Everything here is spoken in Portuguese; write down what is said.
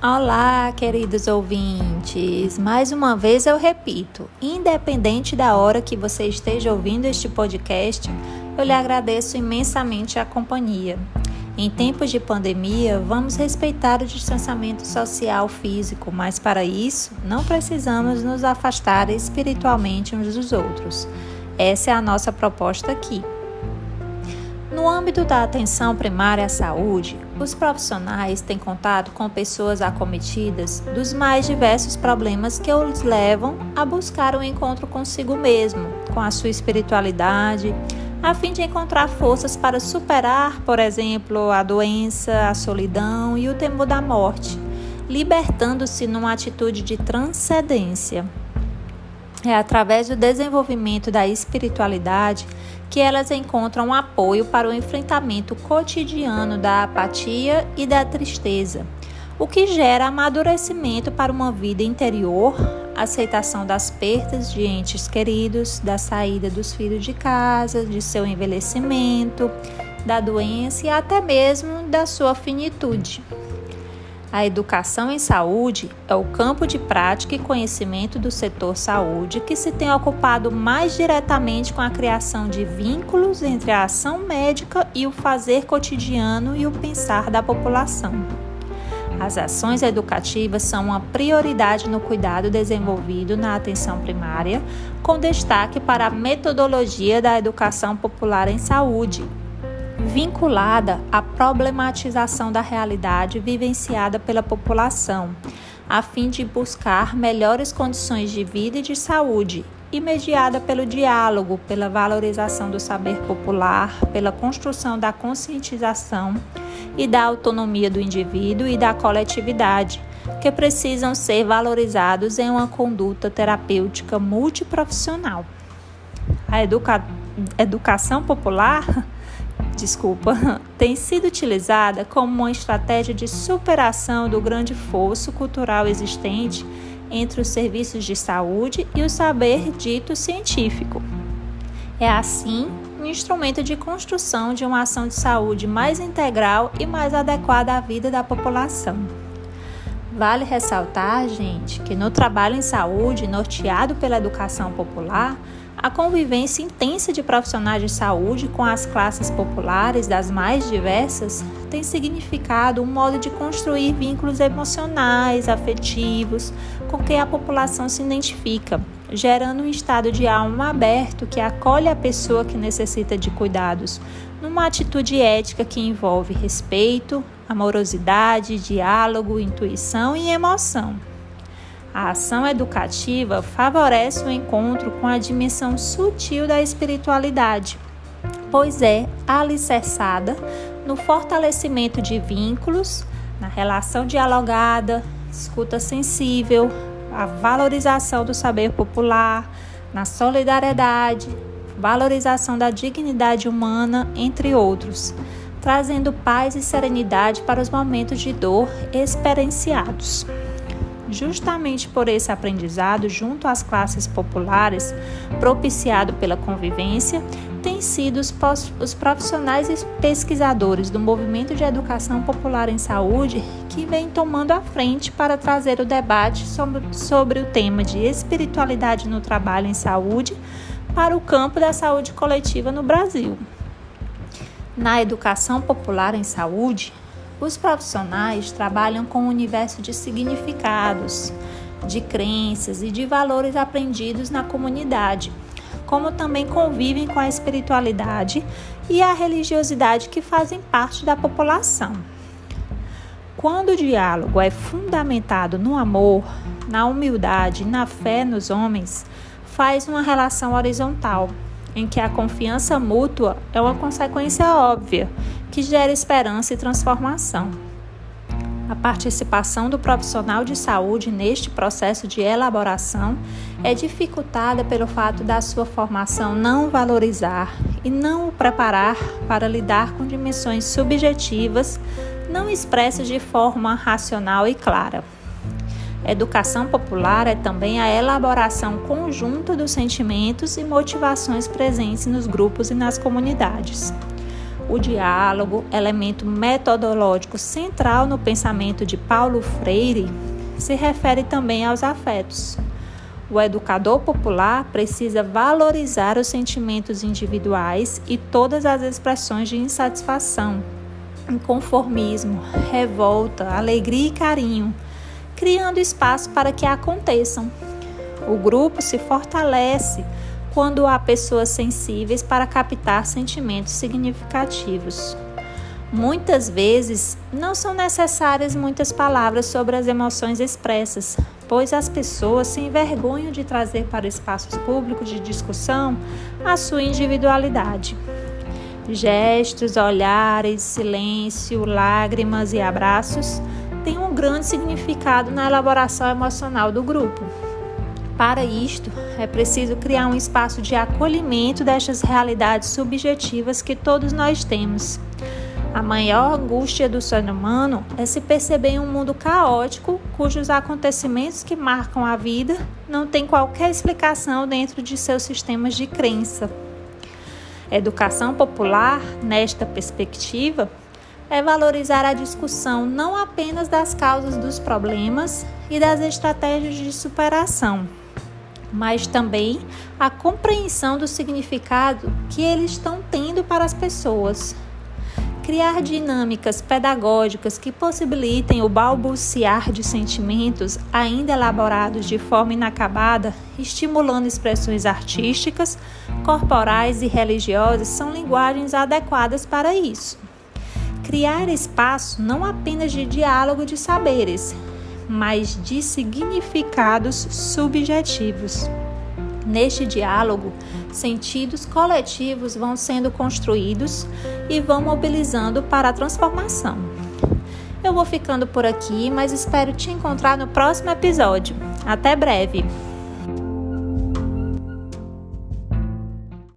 Olá, queridos ouvintes! Mais uma vez eu repito: independente da hora que você esteja ouvindo este podcast, eu lhe agradeço imensamente a companhia. Em tempos de pandemia, vamos respeitar o distanciamento social físico, mas para isso não precisamos nos afastar espiritualmente uns dos outros. Essa é a nossa proposta aqui. No âmbito da atenção primária à saúde, os profissionais têm contato com pessoas acometidas dos mais diversos problemas que os levam a buscar o um encontro consigo mesmo, com a sua espiritualidade, a fim de encontrar forças para superar, por exemplo, a doença, a solidão e o temor da morte, libertando-se numa atitude de transcendência. É através do desenvolvimento da espiritualidade que elas encontram apoio para o enfrentamento cotidiano da apatia e da tristeza, o que gera amadurecimento para uma vida interior, aceitação das perdas de entes queridos, da saída dos filhos de casa, de seu envelhecimento, da doença e até mesmo da sua finitude. A educação em saúde é o campo de prática e conhecimento do setor saúde que se tem ocupado mais diretamente com a criação de vínculos entre a ação médica e o fazer cotidiano e o pensar da população. As ações educativas são uma prioridade no cuidado desenvolvido na atenção primária, com destaque para a metodologia da educação popular em saúde, vinculada à problematização da realidade vivenciada pela população, a fim de buscar melhores condições de vida e de saúde, e mediada pelo diálogo, pela valorização do saber popular, pela construção da conscientização e da autonomia do indivíduo e da coletividade, que precisam ser valorizados em uma conduta terapêutica multiprofissional. A educa educação popular desculpa, tem sido utilizada como uma estratégia de superação do grande fosso cultural existente entre os serviços de saúde e o saber dito científico. É assim um instrumento de construção de uma ação de saúde mais integral e mais adequada à vida da população. Vale ressaltar, gente, que no trabalho em saúde, norteado pela educação popular, a convivência intensa de profissionais de saúde com as classes populares das mais diversas tem significado um modo de construir vínculos emocionais, afetivos, com quem a população se identifica, gerando um estado de alma aberto que acolhe a pessoa que necessita de cuidados, numa atitude ética que envolve respeito, amorosidade, diálogo, intuição e emoção. A ação educativa favorece o encontro com a dimensão sutil da espiritualidade, pois é alicerçada no fortalecimento de vínculos, na relação dialogada, escuta sensível, a valorização do saber popular, na solidariedade, valorização da dignidade humana, entre outros, trazendo paz e serenidade para os momentos de dor experienciados. Justamente por esse aprendizado junto às classes populares, propiciado pela convivência, têm sido os, profissionais e pesquisadores do movimento de educação popular em saúde que vêm tomando a frente para trazer o debate sobre o tema de espiritualidade no trabalho em saúde para o campo da saúde coletiva no Brasil. Na educação popular em saúde, os profissionais trabalham com um universo de significados, de crenças e de valores aprendidos na comunidade, como também convivem com a espiritualidade e a religiosidade que fazem parte da população. Quando o diálogo é fundamentado no amor, na humildade e na fé nos homens, faz uma relação horizontal, em que a confiança mútua é uma consequência óbvia que gera esperança e transformação. A participação do profissional de saúde neste processo de elaboração é dificultada pelo fato da sua formação não valorizar e não o preparar para lidar com dimensões subjetivas não expressas de forma racional e clara. Educação popular é também a elaboração conjunta dos sentimentos e motivações presentes nos grupos e nas comunidades. O diálogo, elemento metodológico central no pensamento de Paulo Freire, se refere também aos afetos. O educador popular precisa valorizar os sentimentos individuais e todas as expressões de insatisfação, inconformismo, revolta, alegria e carinho, criando espaço para que aconteçam. O grupo se fortalece quando há pessoas sensíveis para captar sentimentos significativos. Muitas vezes não são necessárias muitas palavras sobre as emoções expressas, pois as pessoas se envergonham de trazer para espaços públicos de discussão a sua individualidade. Gestos, olhares, silêncio, lágrimas e abraços têm um grande significado na elaboração emocional do grupo. Para isto, é preciso criar um espaço de acolhimento destas realidades subjetivas que todos nós temos. A maior angústia do ser humano é se perceber em um mundo caótico cujos acontecimentos que marcam a vida não têm qualquer explicação dentro de seus sistemas de crença. Educação popular, nesta perspectiva, é valorizar a discussão não apenas das causas dos problemas e das estratégias de superação, mas também a compreensão do significado que eles estão tendo para as pessoas. Criar dinâmicas pedagógicas que possibilitem o balbuciar de sentimentos ainda elaborados de forma inacabada, estimulando expressões artísticas, corporais e religiosas, são linguagens adequadas para isso. Criar espaço não apenas de diálogo de saberes, mas de significados subjetivos. Neste diálogo, sentidos coletivos vão sendo construídos e vão mobilizando para a transformação. Eu vou ficando por aqui, mas espero te encontrar no próximo episódio. Até breve!